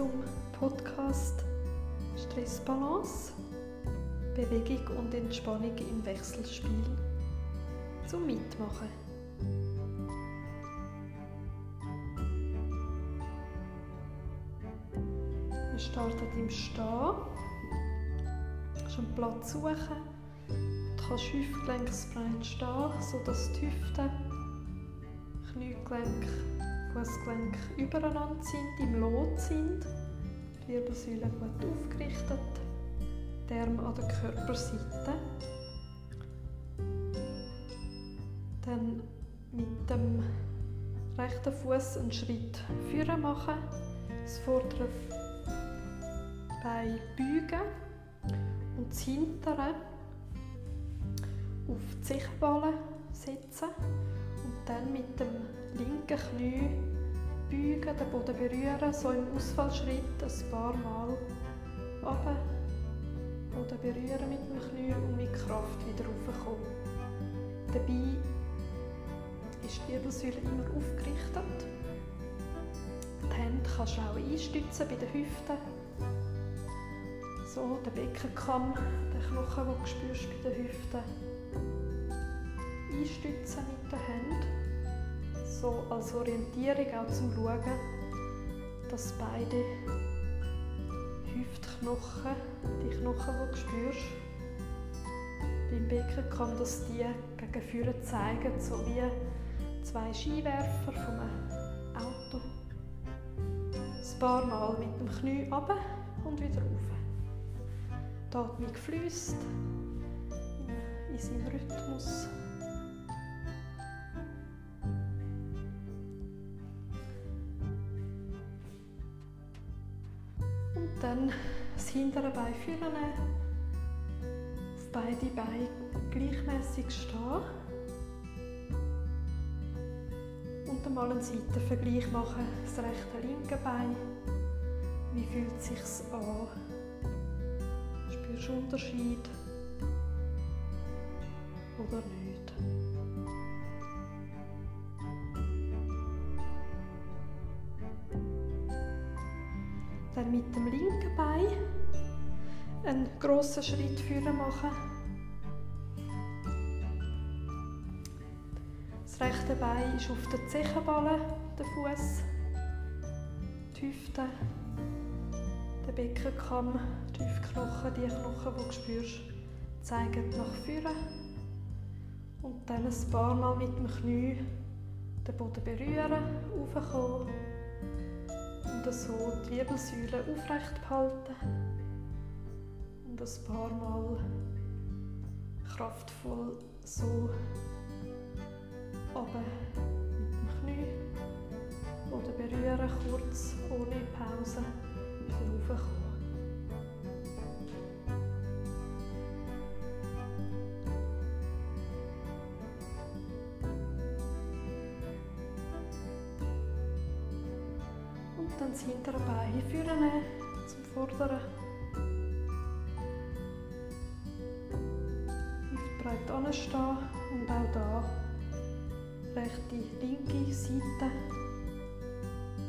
zum Podcast Stressbalance, Bewegung und Entspannung im Wechselspiel zum Mitmachen. Wir starten im Stehen. Schon Platz suchen. Du kannst hüftgelenksbreit stehen, sodass die Hüfte, Kniegelenk Fußgelenk übereinander sind, im Lot sind, Wirbelsäule gut aufgerichtet, die Arme an der Körperseite. Dann mit dem rechten Fuß einen Schritt führen machen, das vordere Bein beugen und das hintere auf die Sichtballen setzen und dann mit dem linken Knie beugen, den Boden berühren, so im Ausfallschritt ein paar Mal runter, Boden berühren mit dem Knie und mit Kraft wieder raufkommen. Dabei ist die Wirbelsäule immer aufgerichtet. Die Hände kannst du auch einstützen bei den Hüften. So, der Beckenkamm, den Knochen, den du spürst bei den Hüften. Einstützen mit den Händen so als Orientierung auch zum Schauen, dass beide Hüftknochen, die Knochen, die du spürst, beim Becken kann das die gegen vorne zeigen, so wie zwei Skiwerfer von einem Auto. Ein paar Mal mit dem Knie runter und wieder rauf. Die Atmung fließt in seinem Rhythmus. Dann das hintere Bein führen, auf beide Beine gleichmäßig stehen und einmal einen Seitenvergleich machen, das rechte linke Bein. Wie fühlt es sich an? Spürst du Unterschied oder nicht? Grossen Schritt führen machen. Das rechte Bein ist auf der Zechenballen, der Fuß, die Hüfte, der Beckenkamm, die Hüftknochen, die Knochen, die du spürst, zeigen nach vorne. Und dann ein paar Mal mit dem Knie den Boden berühren, aufkommen und so die Wirbelsäule aufrecht behalten und ein paar Mal kraftvoll so oben mit dem Knie oder berühren, kurz ohne Pause wieder raufkommen. dann das hintere Bein führen zum Vorderen. Hüftbreit anstehen und auch da rechte, linke Seite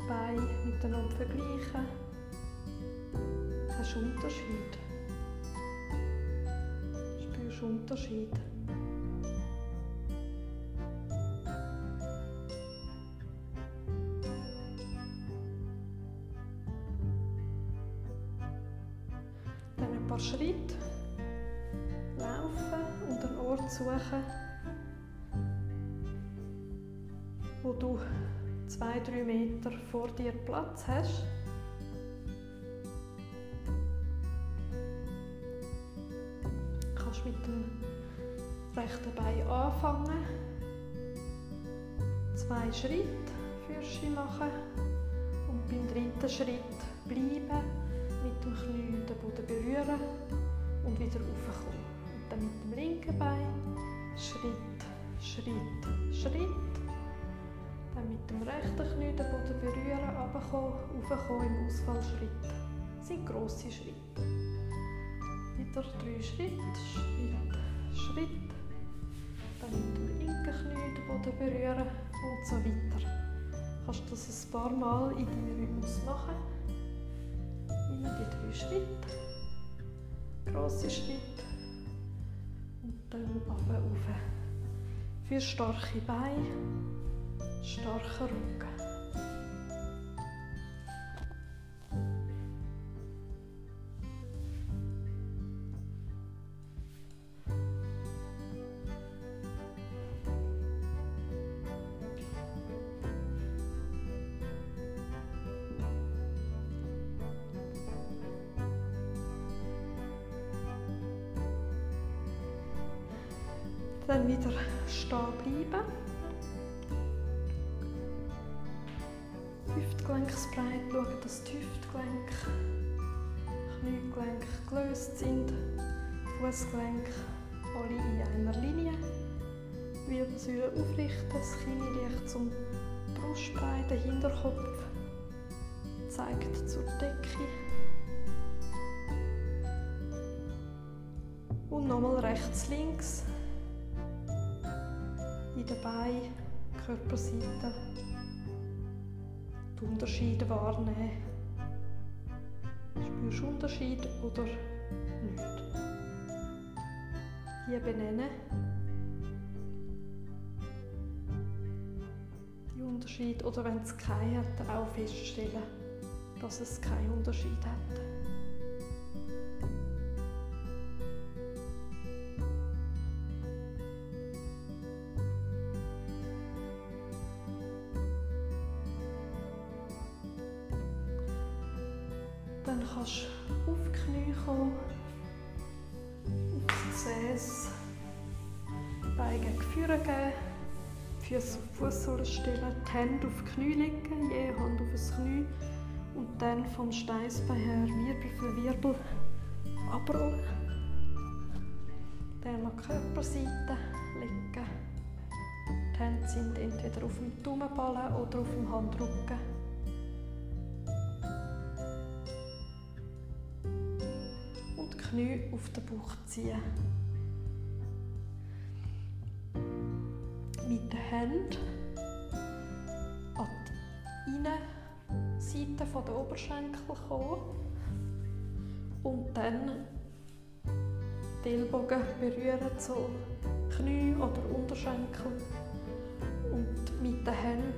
Bein miteinander vergleichen. Hast du Unterschied? Spürst du Unterschied? Meter vor dir Platz hast. Du kannst mit dem rechten Bein anfangen, zwei Schritte für machen und beim dritten Schritt bleiben mit dem Knie den Boden berühren und wieder raufkommen. Und dann mit dem linken Bein Schritt, Schritt, Schritt. Dann mit dem rechten Knie den Boden berühren, runterkommen, raufkommen im Ausfallschritt. Das sind grosse Schritte. Wieder drei Schritte, Schritt, Schritt. Dann mit dem linken Knie den Boden berühren und so weiter. Kannst du das ein paar Mal in deinem Rhythmus machen. immer die drei Schritte. Grosse Schritte. Und dann runter rauf. Für starke Beine, starker Rücken. Dann wieder stehen bleiben. Kniegelenke gelöst sind, Fußgelenke alle in einer Linie. Wirbelsäule aufrichten, das Kinn leicht zum Brustbein, der Hinterkopf zeigt zur Decke. Und nochmal rechts, links in den Beinen, Körperseite, die Unterschiede wahrnehmen. Spürst du Unterschied oder nicht? Die benennen. Die Unterschiede, oder wenn es keinen hat, auch feststellen, dass es keinen Unterschied hat. Stellen, die Hände auf die Knie legen, je Hand auf das Knie und dann vom Steißbein her Wirbel für Wirbel abrollen. Dann an die Körperseite legen. Die Hände sind entweder auf dem Daumenballen oder auf dem Handrücken. Knie auf den Bauch ziehen. Mit den Händen die Innenseite der Oberschenkel kommen und dann die Ellbogen berühren, so Knie oder Unterschenkel und mit den Händen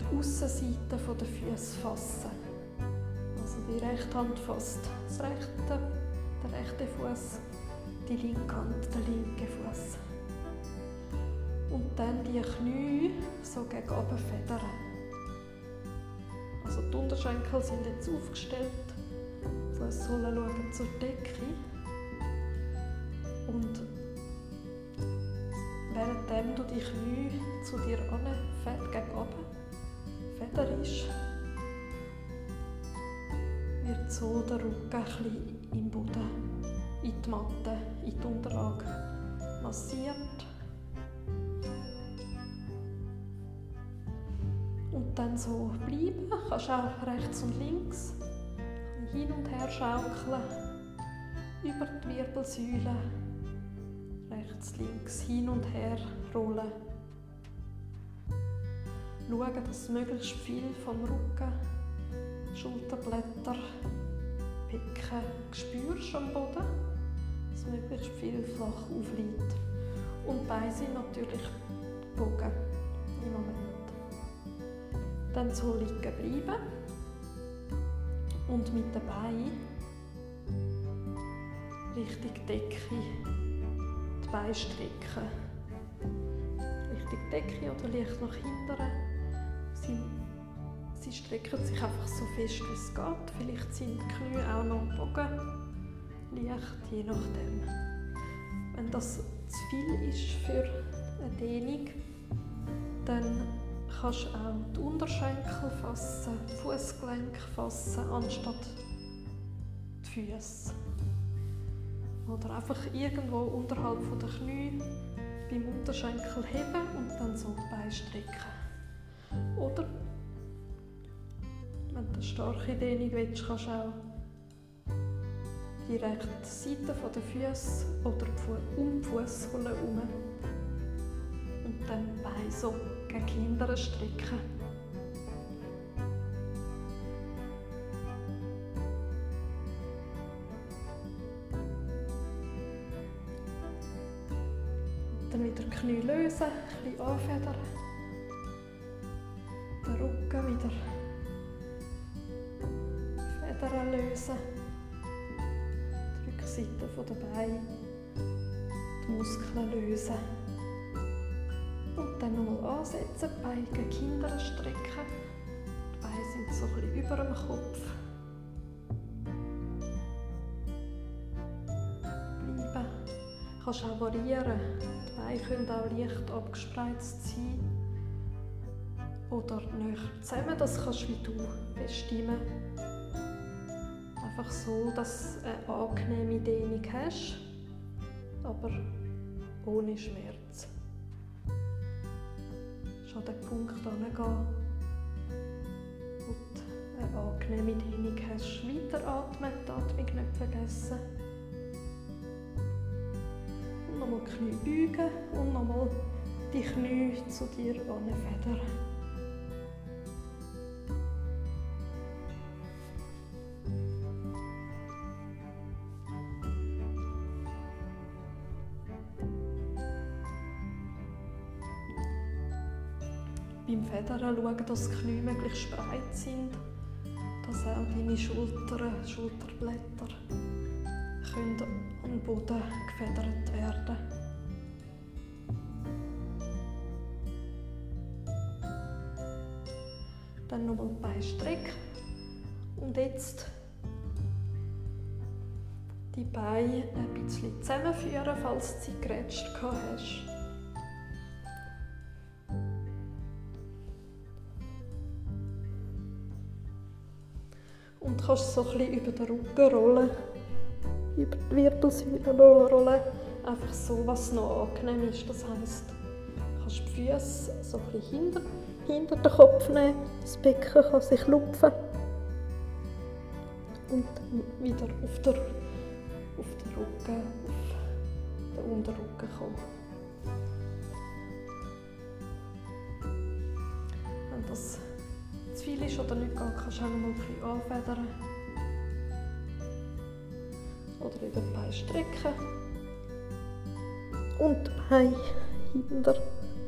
die Aussenseite der Füße fassen. Also die rechte Hand fasst das rechte der rechte Fuß, die linke Hand, der linke Fuß. Und dann die Knie so gegen oben federn. Also die Unterschenkel sind jetzt aufgestellt. Die Fußsohlen schauen zur Decke. Und während du die Knie zu dir an, gegen oben federst, wird so der Rücken ein im Boden, in die Matte, in die Unterlage massiert. Dann so bleiben. Du kannst auch rechts und links hin und her schaukeln. Über die Wirbelsäule. Rechts, links, hin und her rollen. Schauen, dass möglichst viel vom Rücken Schulterblätter picken spürst am Boden, dass möglichst viel flach aufliegt. Und Beine sind natürlich Moment. Dann so liegen bleiben und mit den Beinen Richtung Decke die Beine strecken. Richtung Decke oder leicht nach hinten. Sie strecken sich einfach so fest, wie es geht. Vielleicht sind die Knie auch noch bogen. Leicht, je nachdem. Wenn das zu viel ist für eine Dehnung, dann kannst auch die Unterschenkel fassen, Fußgelenk fassen, anstatt die Füße. Oder einfach irgendwo unterhalb der Knie beim Unterschenkel heben und dann so strecken. Oder wenn du eine starke Dehnung willst, kannst du auch die rechte Seite der Füße oder um die Fußsohle herum und dann die Beine so gegen Kinder stricken. Dann wieder die Knie lösen, ein bisschen anfedern. Den Rücken wieder Federn lösen. Die Rückseite der Beine, die Muskeln lösen. Dann nochmal ansetzen, die Beine gegen Kinder strecken. Die Beine sind so ein über dem Kopf. Bleiben. Du kannst auch variieren. Die Beine können auch leicht abgespreizt sein. Oder näher zusammen, das kannst wie du bestimmen. Einfach so, dass du eine angenehme Dehnung hast, aber ohne Schmerz an den Punkt herangehen und eine angenehme Dehnung hast. Weiteratmen, die Atmung nicht vergessen. Und nochmal die Knie beugen und nochmal die Knie zu dir anfedern. Federn schauen, dass die Knie möglichst breit sind, dass auch deine Schultern, Schulterblätter können an den Boden gefedert werden. Dann nochmal die Beine strecken und jetzt die Beine ein bisschen zusammenführen, falls du sie gerätscht hast. Und kannst so ein über den Rücken rollen, über die Wirbelsäule rollen. Einfach so, was noch angenehm ist. Das heisst, du kannst die Füße so ein hinter, hinter den Kopf nehmen, das Becken kann sich lupfen und wieder auf den, auf den Rücken, auf den Unterrücken kommen. Kannst du auch noch mal ein anfedern. Oder über die Beine strecken. Und die Beine hinter,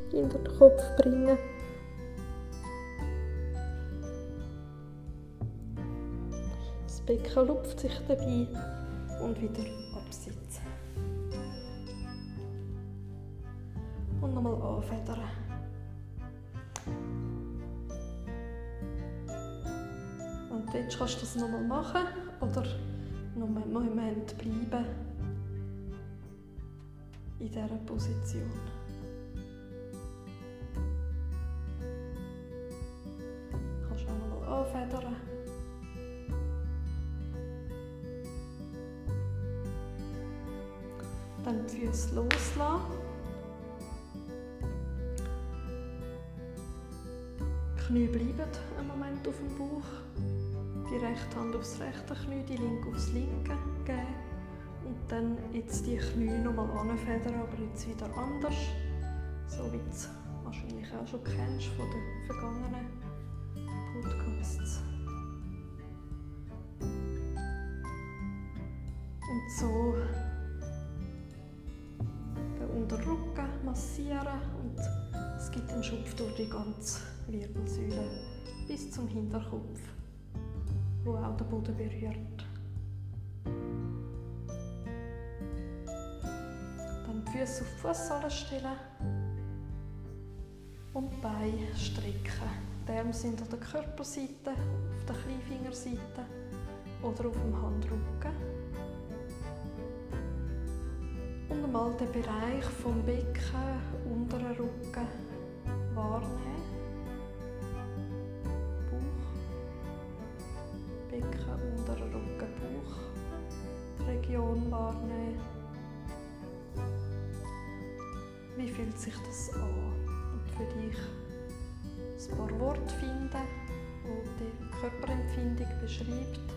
hinter den Kopf bringen. Das Becken lupft sich dabei und wieder absitzen. Und nochmal anfedern. Und jetzt kannst du das nochmal machen oder noch einen Moment bleiben in dieser Position. Du kannst auch nochmal anfedern. Dann die Füße loslassen. Knie bleiben einen Moment auf dem Bauch. Die rechte Hand aufs rechte Knie, die linke aufs linke geben. Und dann jetzt die Knie nochmal anfedern, aber jetzt wieder anders. So wie du es wahrscheinlich auch schon kennst von den vergangenen Podcasts. Und so den Unterrücken massieren und es gibt einen Schupf durch die ganze Wirbelsäule bis zum Hinterkopf, wo auch der Boden berührt. Dann die Füße auf die Fußsohle stellen und die Beine strecken. Die Arme sind an der Körperseite, auf der Kleinfingerseite oder auf dem Handrücken. Und einmal den Bereich vom Becken, unteren Rücken wahrnehmen. Wahrnehmen. Wie fühlt sich das an? Und für dich ein paar Worte finden, die die Körperempfindung beschreibt.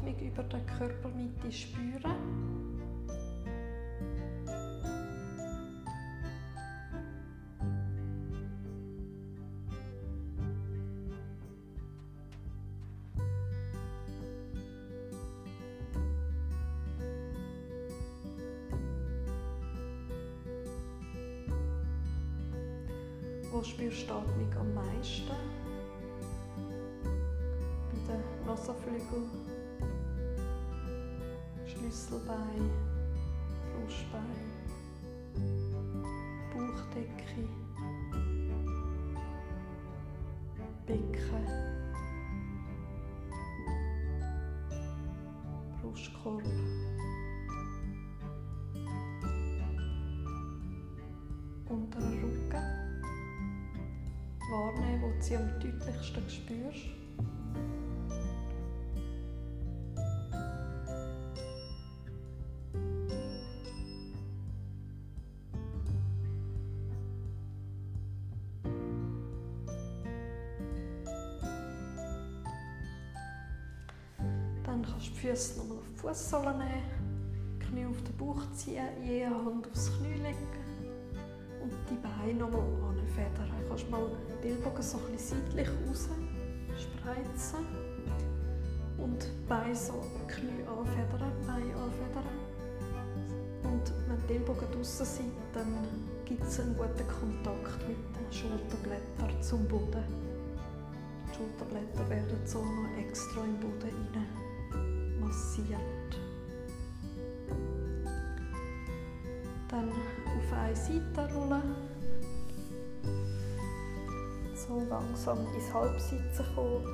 Atmung über der Körpermitte spüren. Wo spürst du Atmung am meisten? Bei den Nasenflügeln, Schlüsselbein, Brustbein, Bauchdecke, Becken, Brustkorb. Unterer Rücken wahrnehmen, wo du sie am deutlichsten spürst. Füße nochmal auf die Fußsohle nehmen, Knie auf den Bauch ziehen, je Hand aufs Knie legen und die Beine nochmal anfedern. Du kannst mal die Ellbogen so ein bisschen seitlich raus spreizen und Beine so Knie anfedern, Beine anfedern. Und wenn die Ellbogen draußen sind, dann gibt es einen guten Kontakt mit den Schulterblättern zum Boden. Die Schulterblätter werden so noch extra im Boden rein massiert. Dann auf eine Seite rollen. So langsam ins Halbsitzen kommen.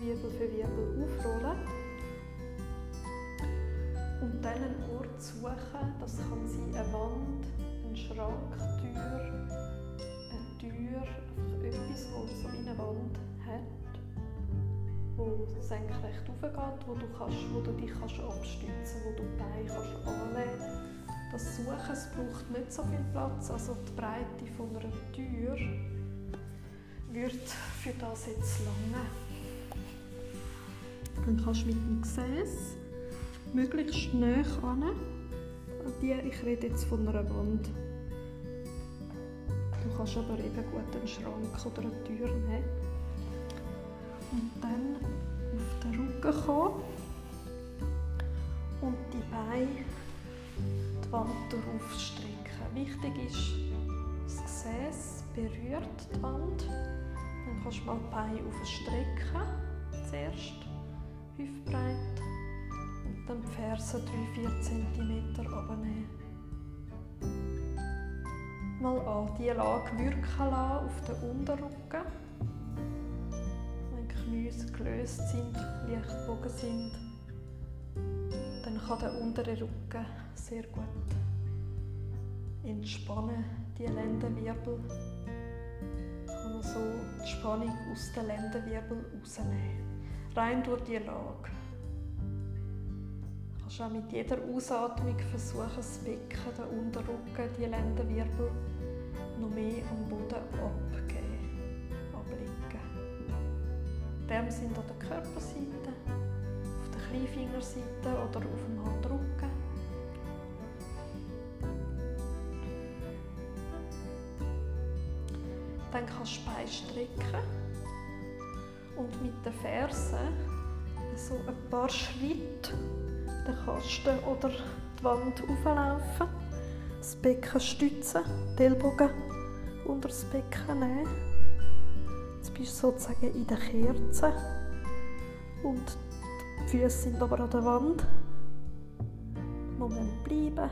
Wirbel für Wirbel aufrollen. Und dann einen Ort suchen. Das kann sein eine Wand, ein Schrank, Tür, eine Tür, einfach etwas, wo so wie eine Wand wo senkrecht aufgeht, wo du, kannst, wo du dich kannst abstützen wo du die Beine kannst anlegen kannst. Das Suchen es braucht nicht so viel Platz, also die Breite von einer Tür wird für das jetzt lange. Dann kannst du mit dem Gesäß möglichst nah an. Die, ich rede jetzt von einer Wand. Du kannst aber eben gut einen Schrank oder eine Tür nehmen. Und dann auf den Rücken kommen und die Beine die Wand darauf strecken. Wichtig ist, das Gesäß berührt die Wand. Dann kannst du mal die Beine aufstrecken. Zuerst hüftbreit und dann die Fersen 3-4 cm runternehmen. Mal an die Lage wirken lassen auf den Unterrücken. Knie gelöst sind, leicht gebogen sind, dann kann der untere Rücken sehr gut entspannen, die Lendenwirbel. Kann so die Spannung aus den Lendenwirbel rausnehmen. Rein durch die Lage. Du kannst auch mit jeder Ausatmung versuchen, das Becken, den Unterrücken, die Lendenwirbel noch mehr am Boden abgeben, Dem sind an der Körperseite, auf der Kleinfingerseite oder auf dem Handrücken. Dann kannst du die Beine strecken und mit den Fersen so ein paar Schritte den Kasten oder die Wand auflaufen, das Becken stützen, die Ellbogen unter das Becken nehmen. Jetzt bist du sozusagen in der Kerze. Und die Füße sind aber an der Wand. Moment bleiben,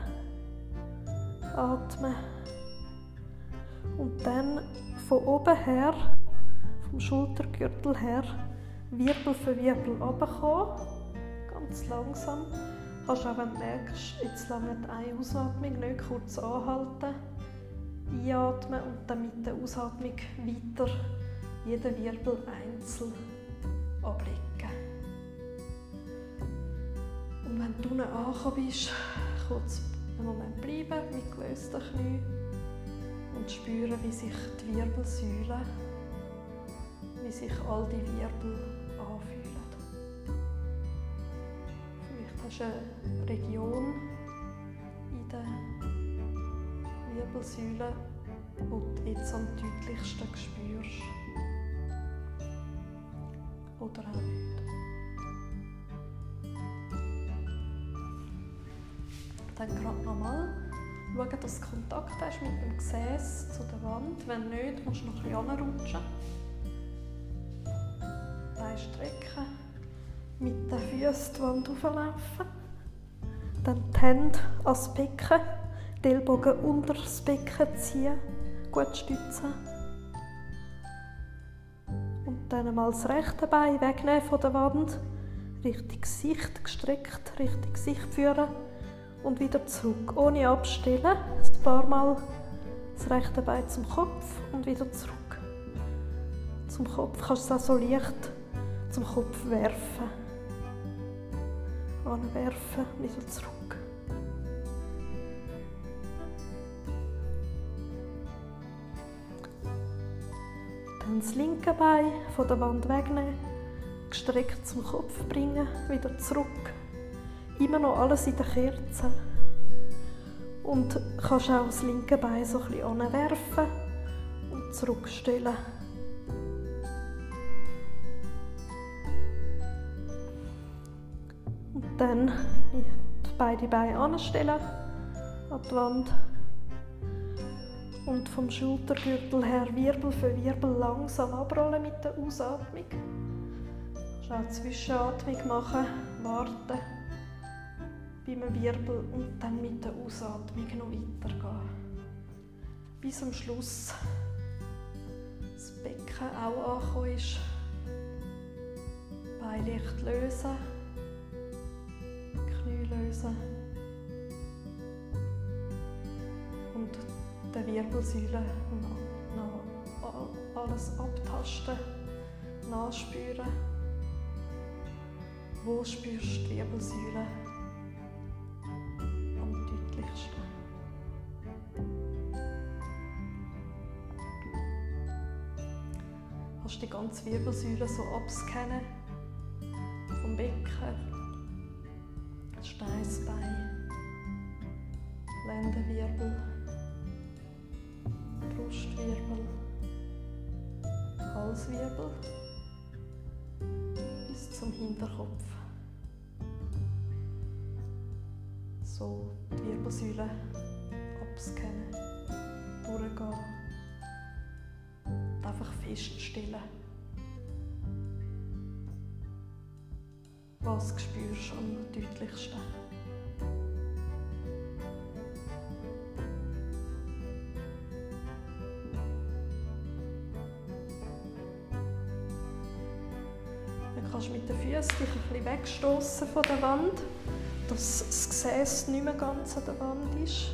atmen. Und dann von oben her, vom Schultergürtel her, Wirbel für Wirbel runterkommen, ganz langsam. Kannst auch, wenn du merkst, jetzt lange eine Ausatmung nicht, kurz anhalten, einatmen und dann mit der Ausatmung weiter jeden Wirbel einzeln ablegen. Und wenn du unten angekommen bist, kurz einen Moment bleiben mit gelösten Knien und spüren, wie sich die Wirbelsäule, wie sich all die Wirbel anfühlen. ist eine Region in der Wirbelsäule, wo du jetzt am deutlichsten spürst. Oder auch nicht. Dann gerade nochmal schauen, dass du Kontakt hast mit dem Gesäß zu der Wand. Wenn nicht, musst du noch ein bisschen rutschen. Beine strecken. Mit den Füßen die Wand hochlaufen. Dann die Hände ans Becken, die Ellbogen unter das Becken ziehen, gut stützen. Dann mal das rechte Bein wegnehmen von der Wand, Richtung Gesicht gestreckt, Richtung Gesicht führen und wieder zurück, ohne abstellen. Ein paar Mal das rechte Bein zum Kopf und wieder zurück. Zum Kopf kannst du es auch so leicht zum Kopf werfen. Anwerfen, wieder zurück. Das linke Bein von der Wand wegnehmen, gestreckt zum Kopf bringen, wieder zurück immer noch alles in der Kerze. Und kannst auch das linke Bein so ein bisschen anwerfen und zurückstellen. Und dann beide Beine anstellen an die Wand. Und vom Schultergürtel her Wirbel für Wirbel langsam abrollen mit der Ausatmung. Auch Zwischenatmung machen, warten beim Wirbel und dann mit der Ausatmung noch weitergehen. Bis am Schluss das Becken auch angekommen ist. Bein leicht lösen, Knie lösen und der Wirbelsäule noch, alles abtasten, nachspüren. Wo spürst du die Wirbelsäule? die ganze Wirbelsäule so abscannen. Vom Becken, Steißbein, Lendenwirbel, Brustwirbel, Halswirbel bis zum Hinterkopf. So die Wirbelsäule abscannen, durchgehen einfach feststellen. Was spürst du am deutlichsten? Kannst mit den Füßen dich ein bisschen wegstoßen von der Wand, dass das Gesäß nicht mehr ganz an der Wand ist.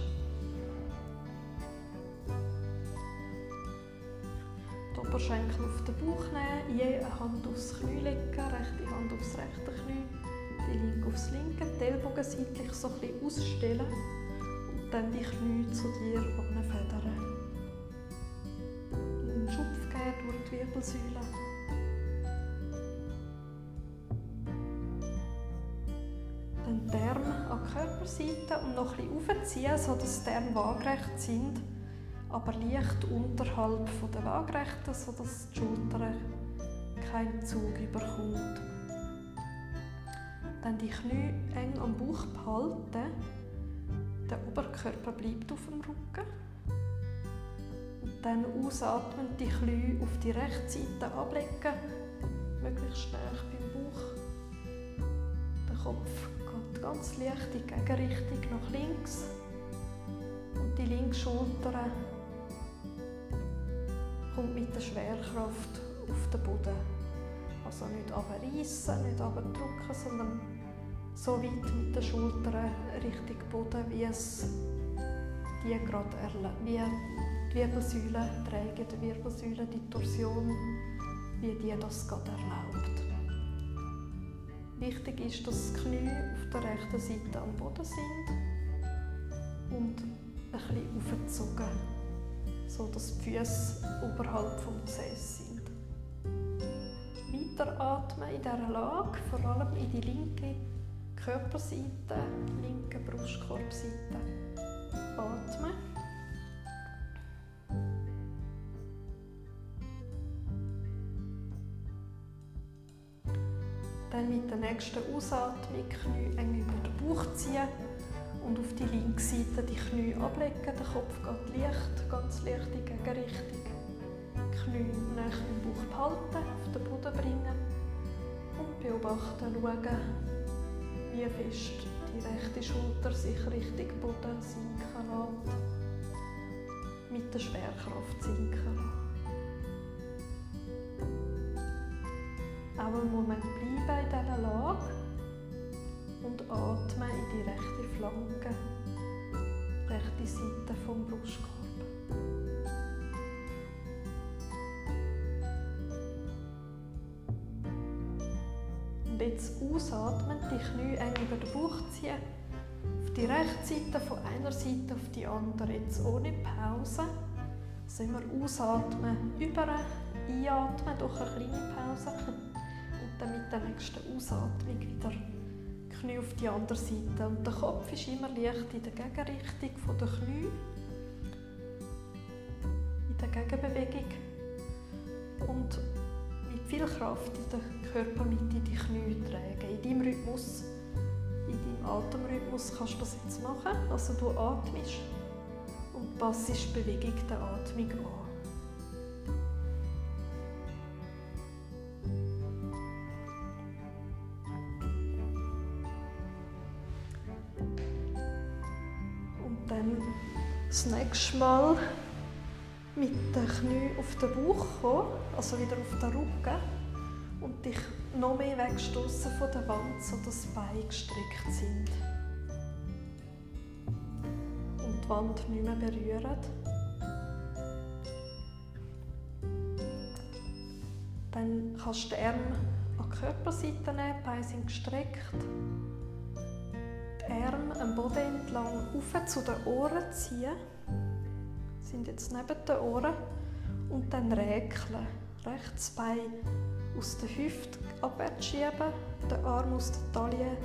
Oberschenkel auf den Bauch nehmen, je eine Hand aufs Knie legen, rechte Hand aufs rechte Knie, die linke aufs linke, die Ellbogen seitlich so ein bisschen ausstellen und dann die Knie zu dir federn. Einen Schupf geben durch die Wirbelsäule. Körperseite und noch bisschen aufziehen, sodass die Arme waagerecht sind aber leicht unterhalb der Waagrechten, sodass die Schulter keinen Zug überkommt. Dann die Knie eng am Bauch behalten. Der Oberkörper bleibt auf dem Rücken. Und dann ausatmen, die Knie auf die rechte Seite ablegen, möglichst stark beim Bauch. Der Kopf ganz leicht die Gegenrichtung nach links und die linke Schulter kommt mit der Schwerkraft auf den Boden. Also nicht abreißen, nicht abdrücken, sondern so weit mit den Schultern Richtung Boden, wie es die gerade wie die Wirbelsäule trägt, die Wirbelsäule, die Torsion, wie die das gerade erlaubt. Wichtig ist, dass die Knie auf der rechten Seite am Boden sind und ein bisschen aufgezogen so dass die Füße oberhalb vom Gesäß sind. Weiter atmen in dieser Lage, vor allem in die linke Körperseite, linke Brustkorbseite atmen. Nächsten Ausatmung Knie eng über den Bauch ziehen und auf die linke Seite die Knie ablegen. Der Kopf geht leicht, ganz leicht in die Gegenrichtung. Knie nach dem Bauch behalten, auf den Boden bringen und beobachten, schauen, wie fest die rechte Schulter sich Richtung Boden sinken lässt. Mit der Schwerkraft sinken. Auch einen Moment bleiben in dieser Lage und atmen in die rechte Flanke, rechte Seite vom Brustkorb. Und jetzt ausatmen, die Knie eng über den Bauch ziehen, auf die rechte Seite von einer Seite auf die andere, jetzt ohne Pause. Sollen wir ausatmen, über, einatmen durch eine kleine Pause dann mit der nächsten Ausatmung wieder Knie auf die andere Seite. Und der Kopf ist immer leicht in der Gegenrichtung der Knie. In der Gegenbewegung. Und mit viel Kraft in der Körpermitte die Knie tragen. In deinem Rhythmus, in deinem Atemrhythmus kannst du das jetzt machen. Also du atmest und passest die Bewegung der Atmung an. Das nächste Mal mit den Knien auf den Bauch kommen, also wieder auf den Rücken und dich noch mehr wegstoßen von der Wand, sodass die Beine gestrickt sind. Und die Wand nicht mehr berühren. Dann kannst du den Arm an die Körperseite nehmen, die Beine sind gestreckt. Am Boden entlang auf zu den Ohren ziehen. Sind jetzt neben den Ohren. Und dann räkeln. Rechts Bein aus der Hüfte abwärts schieben, den Arm aus der Taille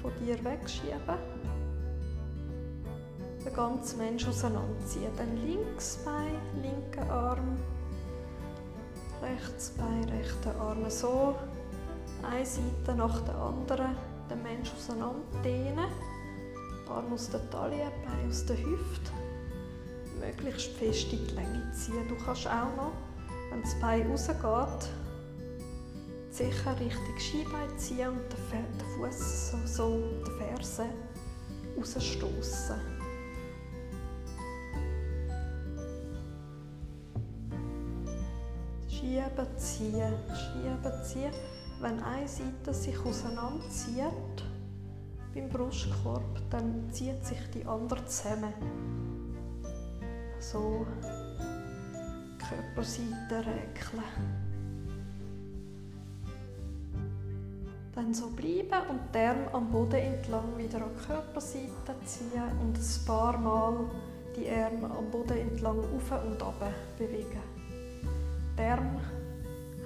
von dir wegschieben. Den ganzen Mensch auseinanderziehen. Dann links Bein, linker Arm, rechts Bein, rechter Arm so eine Seite nach der anderen den Menschen auseinanderdehnen. Arm aus der Taille, Bein aus der Hüfte. Möglichst fest in die Länge ziehen. Du kannst auch noch, wenn das Bein rausgeht, sicher richtig Skibein ziehen und den Fuß so, so die Ferse rausstoßen. Schieben, ziehen, schieben, ziehen wenn eine Seite sich auseinanderzieht beim Brustkorb, dann zieht sich die andere zusammen. So Körperseite räkeln. Dann so bleiben und den Arm am Boden entlang wieder an die Körperseite ziehen und ein paar Mal die Arme am Boden entlang auf und ab bewegen. Die Arme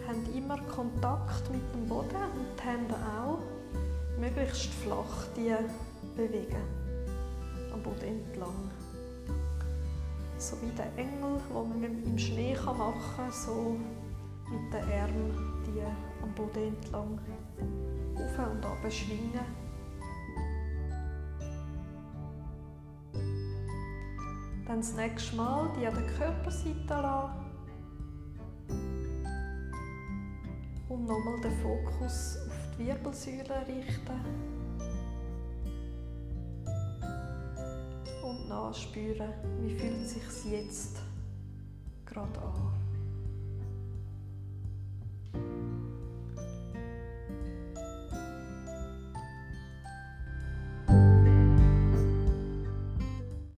haben immer Kontakt mit dem Boden und die Hände auch. Möglichst flach die bewegen. Am Boden entlang. So wie der Engel, den man im Schnee machen kann, so mit den Armen die am Boden entlang auf und ab schwingen. Dann das nächste Mal die an der Körperseite lassen und nochmal den Fokus auf die Wirbelsäule richten und nachspüren, wie fühlt sich jetzt gerade an.